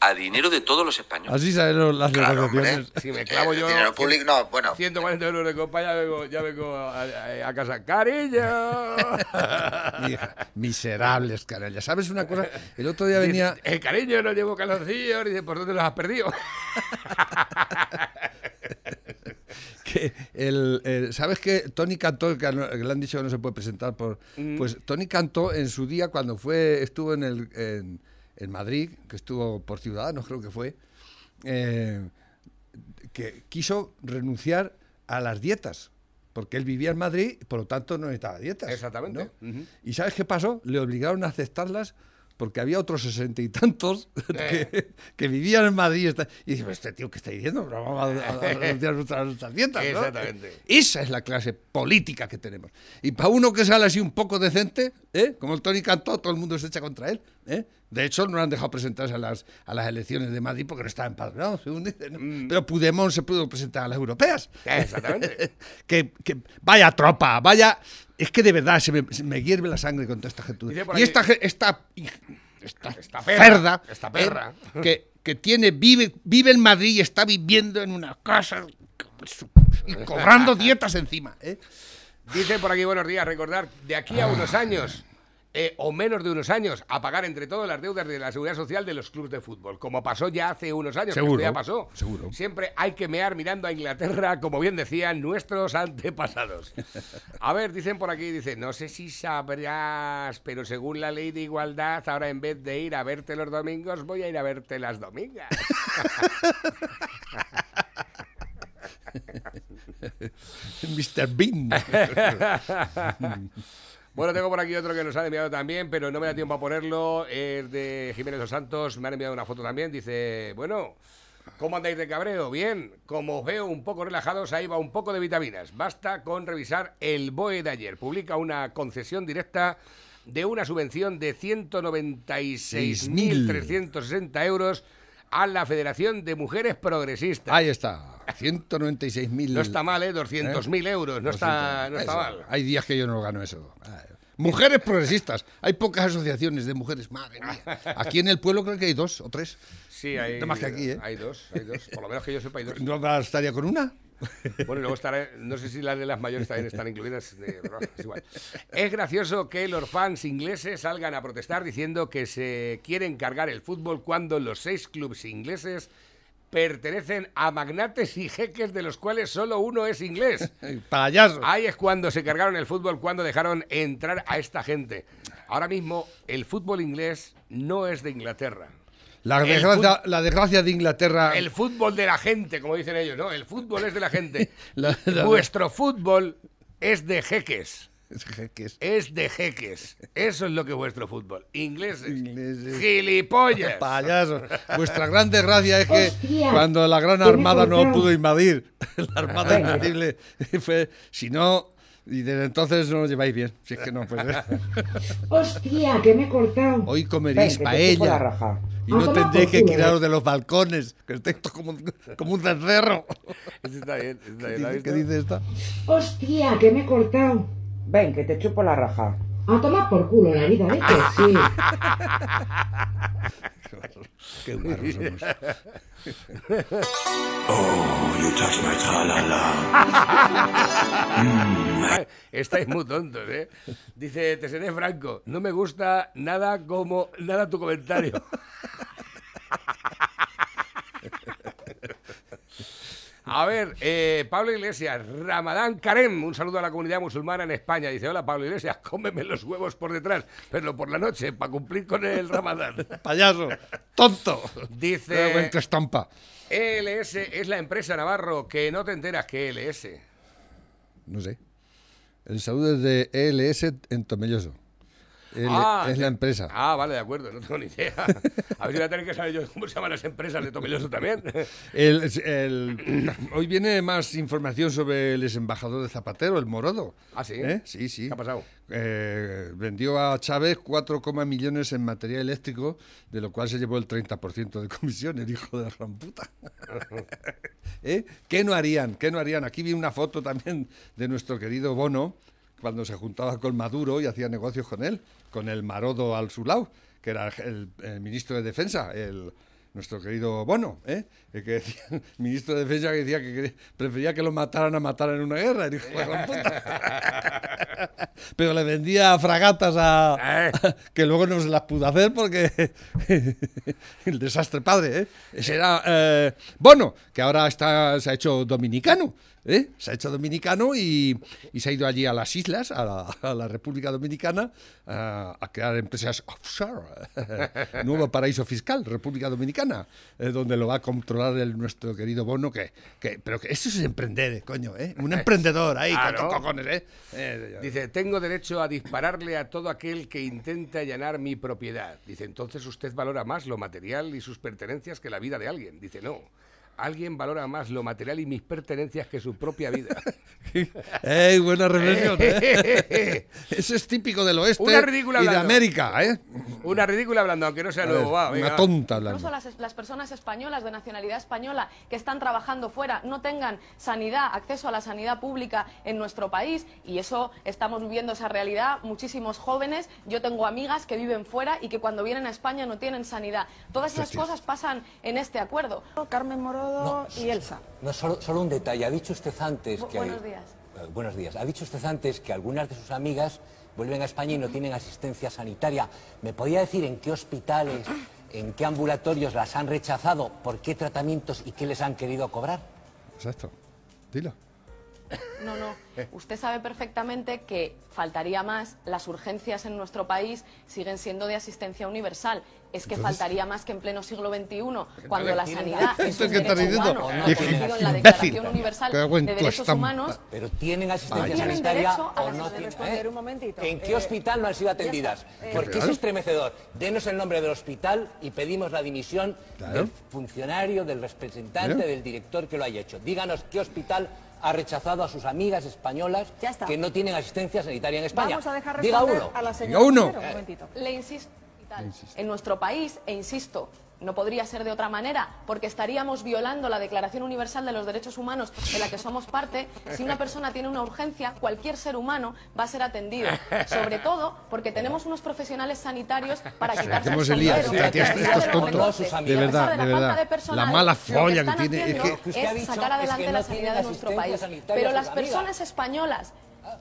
A dinero de todos los españoles. Así saben las negociaciones. Si me clavo yo. dinero público, no, bueno. 140 euros de copa, ya vengo, ya vengo a, a- a casa. ¡Cariño! Miserables, canallas. ¿Sabes una cosa? El otro día venía. El cariño no llevo calzoncillos. Dice, ¿por dónde los has perdido? que el, el- ¿Sabes que Tony Cantó, que, le han dicho que no se puede presentar por. Mm. Pues Tony Cantó en su día, cuando fue estuvo en, el, en, en Madrid, que estuvo por Ciudadanos, creo que fue, eh, que quiso renunciar a las dietas. Porque él vivía en Madrid, por lo tanto no necesitaba dietas. Exactamente. ¿no? Ujú. ¿Y sabes qué pasó? Le obligaron a aceptarlas porque había otros sesenta y tantos Eh. que, que vivían en Madrid. y dice, este tío, ¿qué está diciendo? No vamos a, a- a renunciar a nuestras, nuestras dietas, ¿no? Exactamente. Esa es la clase política que tenemos. Y para uno que sale así un poco decente, ¿eh? como el Tony Cantó, todo el mundo se echa contra él. ¿Eh? De hecho, no han dejado presentarse a las, a las elecciones de Madrid porque no estaba empadronado, según dicen. ¿no? Pero Puigdemont se pudo presentar a las europeas. Exactamente. que, que vaya tropa, vaya... Es que de verdad se me, se me hierve la sangre con toda esta gente. Y aquí- esta, esta, esta, Esta perra, cerda, esta ¿eh? perra. que, que tiene, vive, vive en Madrid y está viviendo en una casa y cobrando dietas encima. ¿eh? Dice por aquí, buenos días, recordar de aquí a unos años, eh, o menos de unos años, a pagar entre todos las deudas de la seguridad social de los clubes de fútbol, como pasó ya hace unos años, que Seguro, esto ya pasó. seguro. Siempre hay que mear mirando a Inglaterra, como bien decían nuestros antepasados. A ver, dicen por aquí, dice, no sé si sabrás, pero según la ley de igualdad, ahora en vez de ir a verte los domingos, voy a ir a verte las domingas. Mr. Bean. Bueno, tengo por aquí otro que nos han enviado también, pero no me da tiempo a ponerlo. Es de Jiménez Dos Santos. Me han enviado una foto también. Dice, bueno, ¿cómo andáis de cabreo? Bien, como os veo un poco relajados, ahí va un poco de vitaminas. Basta con revisar el BOE de ayer. Publica una concesión directa de una subvención de 196.360 euros a la Federación de Mujeres Progresistas. Ahí está, 196.000. No está mal, ¿eh? 200.000 euros. No está, no está mal. Hay días que yo no gano eso. Mujeres progresistas. Hay pocas asociaciones de mujeres, madre mía. Aquí en el pueblo creo que hay dos o tres. Sí, hay, No más que aquí, ¿eh? hay dos, hay dos. Por lo menos que yo sepa, hay dos. ¿No bastaría con una? Bueno, y luego estará, no sé si las de las mayores también están incluidas. eh, pero es igual. Es gracioso que los fans ingleses salgan a protestar diciendo que se quieren cargar el fútbol cuando los seis clubes ingleses pertenecen a magnates y jeques de los cuales solo uno es inglés. Payaso. Ahí es cuando se cargaron el fútbol, cuando dejaron entrar a esta gente. Ahora mismo el fútbol inglés no es de Inglaterra. La desgracia, la desgracia de Inglaterra. El fútbol de la gente, como dicen ellos, ¿no? El fútbol es de la gente. La- la- Vuestro fútbol es de jeques. Es jeques. Es de jeques. Eso es lo que es vuestro fútbol. Ingleses. Ingleses. Gilipollas. Payaso. Vuestra gran desgracia es que Hostia, cuando la gran armada no pudo invadir, la armada invencible fue, si no, y desde entonces no lo lleváis bien. Si es que no, pues. Hostia, que me he cortado. Hoy comeréis Ven, que te chupo la paella. Y no por que tiraros de los balcones, que todos como, como un cencerro. Está bien, está ¿Qué bien. ¿la has dice, qué dice esta? Hostia, que me he cortado. Ven, que te chupo la raja. A tomar por culo la herida, ¿ves que sí? Qué guarros somos. Oh, you touch my Ay, Estáis muy tontos, ¿eh? Dice, te seré franco, no me gusta nada como nada tu comentario. A ver, eh, Pablo Iglesias, Ramadán Karem, un saludo a la comunidad musulmana en España. Dice, hola Pablo Iglesias, cómeme los huevos por detrás, pero por la noche, para cumplir con el Ramadán. Payaso, tonto. Dice, estampa. ELS es la empresa Navarro, que no te enteras que ELS. No sé. El saludo es de ELS en Tomelloso. Ah, es la empresa. Ah, vale, de acuerdo, no tengo ni idea. A ver si voy a tener que saber yo cómo se llaman las empresas de Tomelloso también. El- el- hoy viene más información sobre el embajador de Zapatero, el Morodo. ¿Ah, sí? ¿Eh? Sí, sí. ¿Qué ha pasado? Eh, vendió a Chávez 4, millones en material eléctrico, de lo cual se llevó el 30% de comisión, el hijo de la gran puta. ¿Eh? ¿Qué no harían? ¿Qué no harían? Aquí vi una foto también de nuestro querido Bono, cuando se juntaba con Maduro y hacía negocios con él, con el Marodo al su lado, que era el, el ministro de Defensa, el, nuestro querido Bono, ¿eh? El que decía, ministro de Defensa que decía que prefería que lo mataran a matar en una guerra, el hijo de la puta. Pero le vendía fragatas a... que luego no se las pudo hacer porque... el desastre padre, ¿eh? Ese era eh, Bono, que ahora está, se ha hecho dominicano. ¿Eh? Se ha hecho dominicano y, y se ha ido allí a las islas, a la, a la República Dominicana, a, a crear empresas offshore. Nuevo paraíso fiscal, República Dominicana, eh, donde lo va a controlar el, nuestro querido Bono. Que, que, pero que eso es emprender, eh, coño, ¿eh? Un emprendedor ahí, Claro. con cojones, ¿eh? Eh, Dice, tengo derecho a dispararle a todo aquel que intente allanar mi propiedad. Dice, entonces usted valora más lo material y sus pertenencias que la vida de alguien. Dice, no. Alguien valora más lo material y mis pertenencias que su propia vida. ¡Ey, buena reflexión! ¿eh? Eso es típico del oeste Una ridícula y de. América, ¿eh? Una ridícula hablando, aunque no sea nuevo. va, una venga. tonta hablando. Incluso las, las personas españolas de nacionalidad española que están trabajando fuera no tengan sanidad, acceso a la sanidad pública en nuestro país y eso estamos viviendo esa realidad. Muchísimos jóvenes, yo tengo amigas que viven fuera y que cuando vienen a España no tienen sanidad. Todas esas cosas pasan en este acuerdo. Carmen Morodo y Elsa. No, solo, solo un detalle. Ha dicho usted antes Bu- que... buenos días. Eh, buenos días. Ha dicho usted antes que algunas de sus amigas vuelven a España y no tienen asistencia sanitaria. ¿Me podía decir en qué hospitales, en qué ambulatorios las han rechazado, por qué tratamientos y qué les han querido cobrar? Exacto. Dilo. No, no. Usted sabe perfectamente que faltaría más. Las urgencias en nuestro país siguen siendo de asistencia universal. Es que Entonces- faltaría más que en pleno siglo XXI, cuando la ¿Tienen sanidad es un ¿Qué estás derecho diciendo? humano, Dije, reconocido en la. Declaración Universal de tu Derechos estampa. Humanos. Pero tienen asistencia Tienen sanitaria a o no tienen. ¿eh? un momentito. ¿En qué Eh, hospital no han sido atendidas? Eh, Porque es estremecedor. Denos el nombre del hospital y pedimos la dimisión Claro. del funcionario, del representante, del director que lo haya hecho. Díganos qué hospital ha rechazado a sus amigas españolas que no tienen asistencia sanitaria en España. Vamos a dejar Diga uno. a la señora Diga uno. Romero, un momentito. Le insisto, en nuestro país, e insisto, no podría ser de otra manera, porque estaríamos violando la Declaración Universal de los Derechos Humanos de la que somos parte. Si una persona tiene una urgencia, cualquier ser humano va a ser atendido. Sobre todo porque tenemos unos profesionales sanitarios para Se quitarse el sombrero. De verdad, de la verdad. falta de personal, La mala folla que tiene, es sacar es adelante la sanidad de nuestro país. Pero las personas españolas,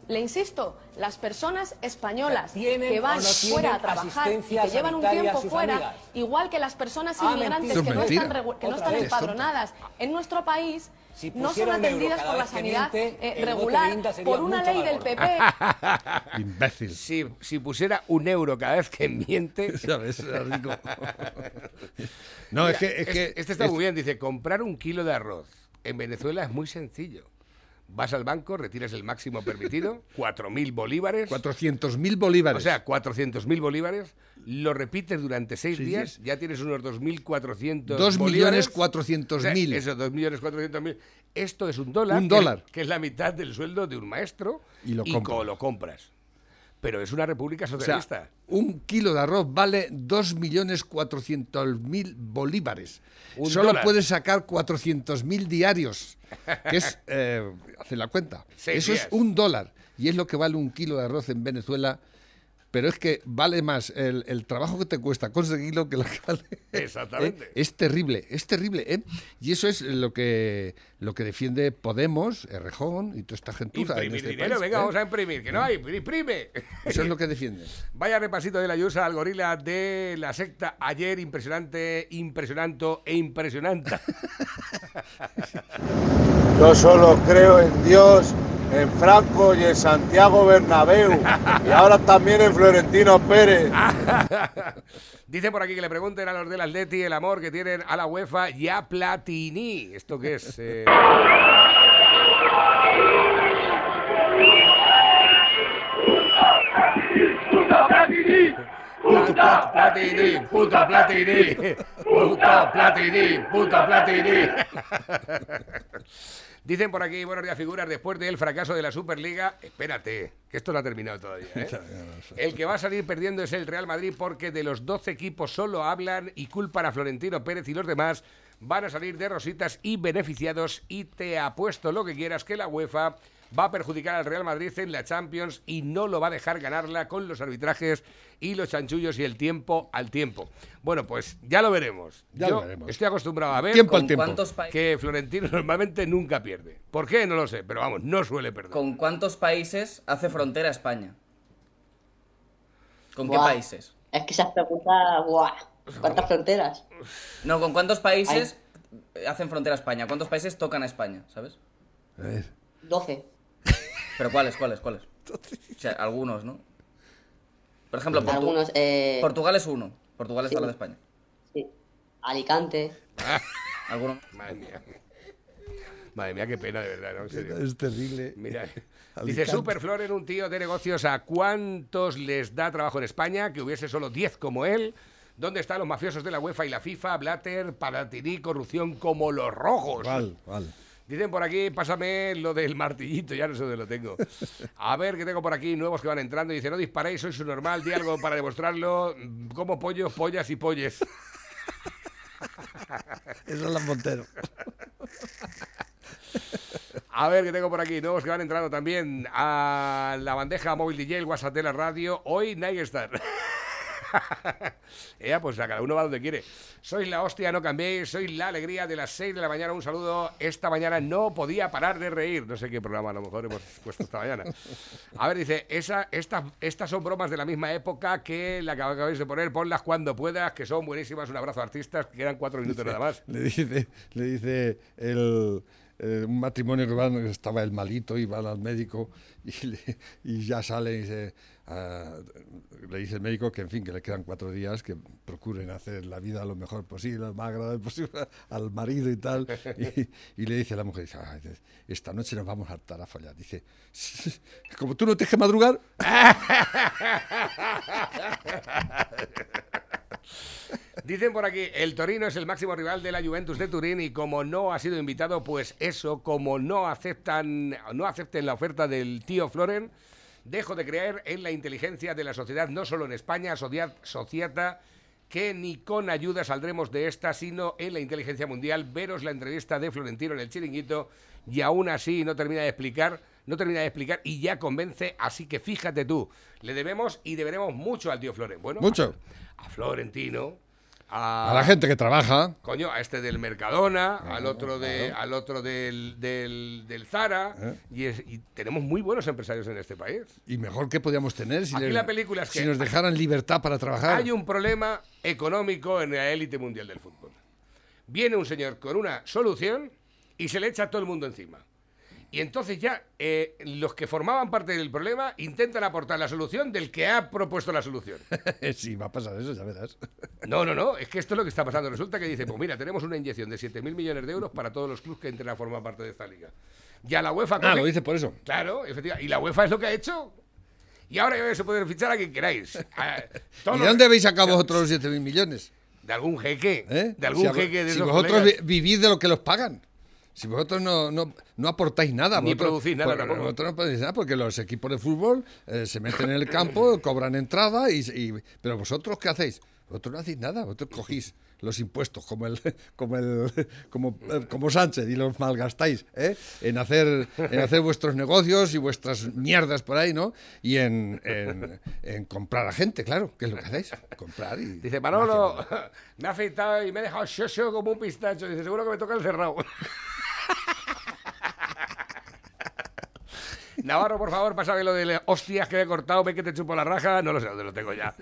le insisto, las personas españolas ¿Tienen que van no fuera a trabajar y que llevan un tiempo fuera, amigas? igual que las personas inmigrantes que no están, que no empadronadas en nuestro país, Si no son atendidas por la que sanidad miente, eh, regular por una ley del. PP. Imbécil. Si, si pusiera un euro cada vez que miente. ¿Sabes? Rico. No, es que... Es que este, este está es- muy bien. Dice: comprar un kilo de arroz en Venezuela es muy sencillo. Vas al banco, retiras el máximo permitido, 4.000 bolívares. 400.000 bolívares. O sea, 400.000 bolívares. Lo repites durante seis días, ya tienes unos 2.400 Dos bolívares. millones cuatrocientos O sea, mil. Eso, 2.400.000. Esto es un dólar. Un dólar. Que, es la mitad del sueldo de un maestro. Y lo co- compras. lo compras. Pero es una república O sea, socialista. un kilo de arroz vale 2.400.000 bolívares. Un Solo dólar. puedes sacar 400.000 diarios, que es, eh, hace la cuenta. Seis Eso días. es un dólar. Y es lo que vale un kilo de arroz en Venezuela pero es que vale más el, el trabajo que te cuesta conseguirlo que lo que vale. Exactamente. ¿Eh? Es terrible, es terrible. ¿eh? Y eso es lo que, lo que defiende Podemos, Errejón y toda esta gentuza. en Imprimir este dinero, país, venga, ¿eh? vamos a imprimir, que no hay, imprime. Eso es lo que defienden. Vaya repasito de la Yusa al gorila de la secta ayer, impresionante, impresionante e impresionante. Yo solo creo en Dios, en Franco y en Santiago Bernabéu. Y ahora también en Florentino Pérez. Dice por aquí que le pregunten a los del Atleti el amor que tienen a la UEFA y a Platini. ¿Esto qué es? Eh, Puto Platini, puto Platini, puto Platini, puto Platini. Dicen por aquí, buenos días figuras, después del fracaso de la Superliga, espérate, que esto no ha terminado todavía. ¿eh? El que va a salir perdiendo es el Real Madrid porque de los 12 equipos solo hablan y culpan a Florentino Pérez y los demás van a salir de rositas y beneficiados y te apuesto lo que quieras que la UEFA va a perjudicar al Real Madrid en la Champions y no lo va a dejar ganarla con los arbitrajes y los chanchullos y el tiempo al tiempo. Bueno, pues ya lo veremos. Ya Yo lo veremos. estoy acostumbrado a ver Tiempo al con tiempo. que Florentino normalmente nunca pierde. ¿Por qué? No lo sé, pero vamos, no suele perder. ¿Con cuántos países hace frontera España? ¿Con qué países? Es que esas preguntas, ¡buah! ¿Cuántas fronteras? No, ¿con cuántos países hacen frontera España? ¿Cuántos países tocan a España? ¿Sabes? 12. ¿Pero cuáles, cuáles, cuáles? O sea, algunos, ¿no? Por ejemplo, Portu- Algunos, eh, Portugal es uno. Portugal está sí. lado de España. Sí. Alicante. ¿Alguno? Madre mía. Madre mía, qué pena, de verdad, ¿no? En serio. Es terrible. Mira, dice Alicante. Superfloren, un tío de negocios, ¿a cuántos les da trabajo en España? Que hubiese solo 10 como él. ¿Dónde están los mafiosos de la UEFA y la FIFA? Blatter, Palatini, corrupción como los rojos. Vale, vale. Dicen por aquí, pásame lo del martillito, ya no sé dónde lo tengo. A ver, que tengo por aquí nuevos que van entrando. Dice, no disparéis, sois un normal, di algo para demostrarlo. Como pollos, pollas y polles. Esa es la Montero. A ver, que tengo por aquí nuevos que van entrando también a la bandeja móvil DJ, el WhatsApp de la radio. Hoy Nightstar. Ea, pues a cada uno va donde quiere. Sois la hostia, no cambiéis. Sois la alegría de las 6 de la mañana. Un saludo. Esta mañana no podía parar de reír. No sé qué programa a lo mejor hemos puesto esta mañana. A ver, dice, esa, esta- estas son bromas de la misma época que la que acabáis de poner. Ponlas cuando puedas, que son buenísimas. Un abrazo, artistas. que Quedan cuatro minutos nada más. Le dice, le dice el, eh, un matrimonio que van- estaba el malito y van al médico y, le- y ya sale y dice, ah, le dice el médico que en fin, que le quedan cuatro días, que procuren hacer la vida lo mejor posible, lo más agradable posible al marido y tal. Y, y le dice a la mujer, dice, "Ay, dice, esta noche nos vamos a hartar a follar. Dice, como tú no tienes que madrugar, Dicen por aquí, el Torino es el máximo rival de la Juventus de Turín y como no ha sido invitado, pues eso, como no aceptan, no acepten la oferta del tío Floren, dejo de creer en la inteligencia de la sociedad, no solo en España, sociedad, que ni con ayuda saldremos de esta, sino en la inteligencia mundial. Veros la entrevista de Florentino en el chiringuito y aún así no termina de explicar, no termina de explicar y ya convence, así que fíjate tú, le debemos y deberemos mucho al tío Floren. Bueno, Mucho. A, a Florentino, a, a la gente que trabaja, Coño, a este del Mercadona, Claro, al otro de, claro. al otro del, del, del Zara, ¿Eh? y, es- y tenemos muy buenos empresarios en este país. y mejor que podíamos tener si, Aquí le- la película es si que- nos dejaran libertad para trabajar. Hay un problema económico en la élite mundial del fútbol. Viene un señor con una solución y se le echa a todo el mundo encima. Y entonces ya eh, los que formaban parte del problema intentan aportar la solución del que ha propuesto la solución. sí, va a pasar eso, ya verás. No, no, no, es que esto es lo que está pasando. Resulta que dice, pues mira, tenemos una inyección de 7.000 millones de euros para todos los clubes que entren a formar parte de esta liga. Ya la UEFA... Ah, lo dice por eso. Claro, efectivamente. Y la UEFA es lo que ha hecho. Y ahora ya se puede fichar a quien queráis. A- ¿Y de dónde habéis sacado vosotros los 7.000 millones? De algún jeque. ¿Eh? De algún si a- jeque de Si vosotros colegas. vivís de lo que los pagan. Si vosotros no, no, no aportáis nada. Ni vosotros- producís nada por- tampoco. Vosotros no podéis nada porque los equipos de fútbol eh, se meten en el campo, cobran entrada, y, y- pero vosotros ¿qué hacéis? Vosotros no hacéis nada, vosotros cogís los impuestos como el como el como, eh, como Sánchez y los malgastáis ¿eh? en hacer en hacer vuestros negocios y vuestras mierdas por ahí, ¿no? Y en, en, en comprar a gente, claro, que es lo que hacéis, comprar y Dice, Manolo, me ha afeitado y me he dejado xoxo como un pistacho. Dice, seguro que me toca el cerrado. Navarro, por favor, pásame lo de hostias que he cortado, ve que te chupo la raja, no lo sé dónde lo tengo ya.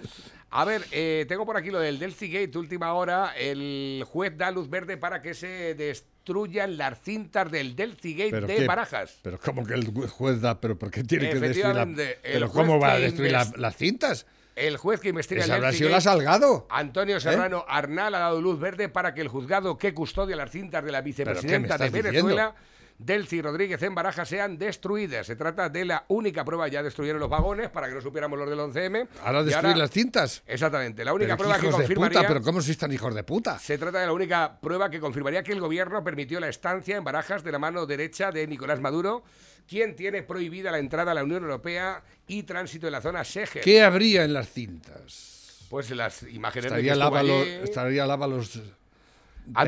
A ver, eh, tengo por aquí lo del Delcy Gate, última hora, el juez da luz verde para que se destruyan las cintas del Delcy Gate ¿Pero de qué? Barajas. Pero cómo que el juez da, pero ¿por qué tiene que destruir la, pero cómo va a destruir la- las cintas? El juez que investiga el la Salgado. Antonio Serrano Arnal ha dado luz verde para que el juzgado que custodia las cintas de la vicepresidenta de Venezuela, Delcy Rodríguez en Barajas, sean destruidas. Se trata de la única prueba, ya destruyeron los vagones para que no supiéramos los del 11M. Ahora destruir las cintas. Exactamente, la única Pero prueba que hijos de confirmaría... puta, pero ¿cómo sois tan hijos de puta? Se trata de la única prueba que confirmaría que el gobierno permitió la estancia en Barajas de la mano derecha de Nicolás Maduro, quien tiene prohibida la entrada a la Unión Europea y tránsito en la zona Sege. ¿Qué habría en las cintas? Pues las imágenes de que Lávalos, allí- estaría Lávalos Antes-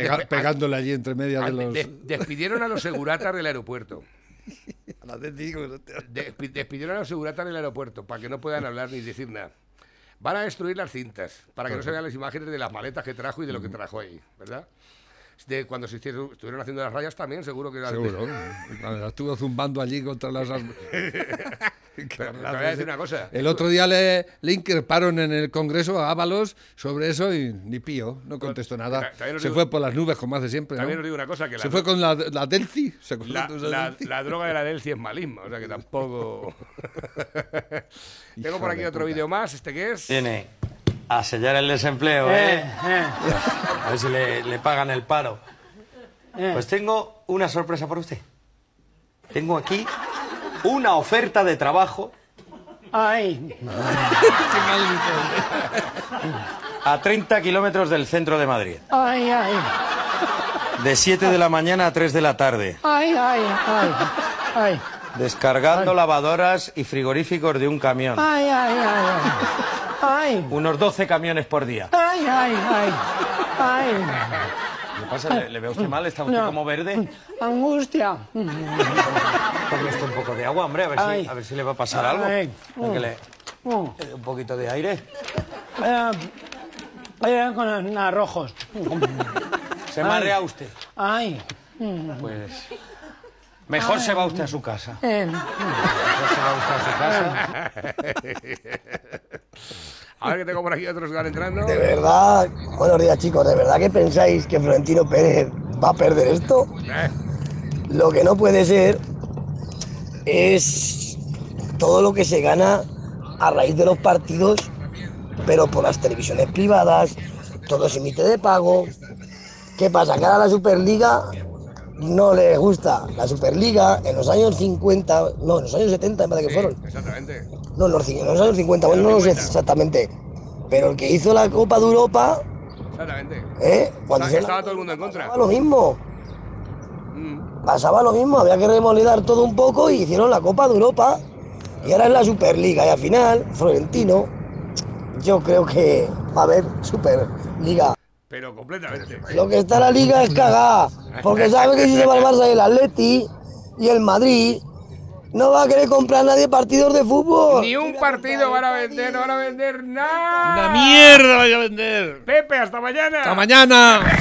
pega- pegándole allí entre medias de los... des- despidieron a los seguratas del aeropuerto. Despi- despidieron a los seguratas del aeropuerto para que no puedan hablar ni decir nada. Van a destruir las cintas para que no se vean las imágenes de las maletas que trajo y de lo que trajo ahí, ¿verdad? De cuando se hicieron, estuvieron haciendo las rayas también, seguro que las Seguro. Cuando estuvo zumbando allí contra las... Pero te voy a decir una cosa. El otro día le, le increparon en el Congreso a Ábalos sobre eso y ni pío, no contestó nada. Se digo- fue por las nubes como hace siempre. ¿no? También os digo una cosa, que Se la- fue con la, la Delci. se La, la- Delci. la droga de la Delci es malismo, o sea que tampoco. Tengo por aquí otro vídeo más, ¿este qué es? Viene a sellar el desempleo, ¿eh? A ver si le, le pagan el paro. Pues tengo una sorpresa para usted. Tengo aquí una oferta de trabajo Ay. a 30 kilómetros del centro de Madrid. Ay, ay. De 7 de la mañana a 3 de la tarde. Ay, ay, ay. Ay. Descargando lavadoras y frigoríficos de un camión. Ay, ay, ay. ay. Ay. Unos 12 camiones por día. Ay, ay, ay. Ay. ¿Qué pasa? ¿Le, le ve usted mal? ¿Está usted No. como verde? Angustia. Tome usted un poco de agua, hombre, a ver, Ay. si, a ver si le va a pasar algo. Ay. Para que le- Mm. dé un poquito de aire. Eh, eh, con arrojos. ¿Se Ay. marea usted? Ay. Mm. Pues mejor se va usted a su casa. Eh, Mejor se va usted a su casa. A ver que tengo por aquí otros que van entrando. De verdad, buenos días chicos, ¿de verdad que pensáis que Florentino Pérez va a perder esto? Eh, Lo que no puede ser es todo lo que se gana a raíz de los partidos, pero por las televisiones privadas, todo se emite de pago. ¿Qué pasa? Que ahora la Superliga no le gusta. La Superliga en los años 50, no, en los años 70 me parece que fueron. Exactamente. No, en los, cin- en los años 50, bueno, no lo sé exactamente. Pero el que hizo la Copa de Europa, Exactamente. ¿eh? Cuando estaba todo el mundo en contra. pasaba lo mismo. Mm. Pasaba lo mismo, había que remodelar todo un poco y hicieron la Copa de Europa. Y ahora es la Superliga. Y al final, Florentino, yo creo que va a haber Superliga. Pero completamente. Lo que está en la liga es cagada. Porque sabe que si se va al Barça y el Atleti y el Madrid, no va a querer comprar nadie partidos de fútbol. Ni un partido van a vender, no van a vender nada. ¡Una mierda vaya a vender! Pepe, hasta mañana. ¡Hasta mañana!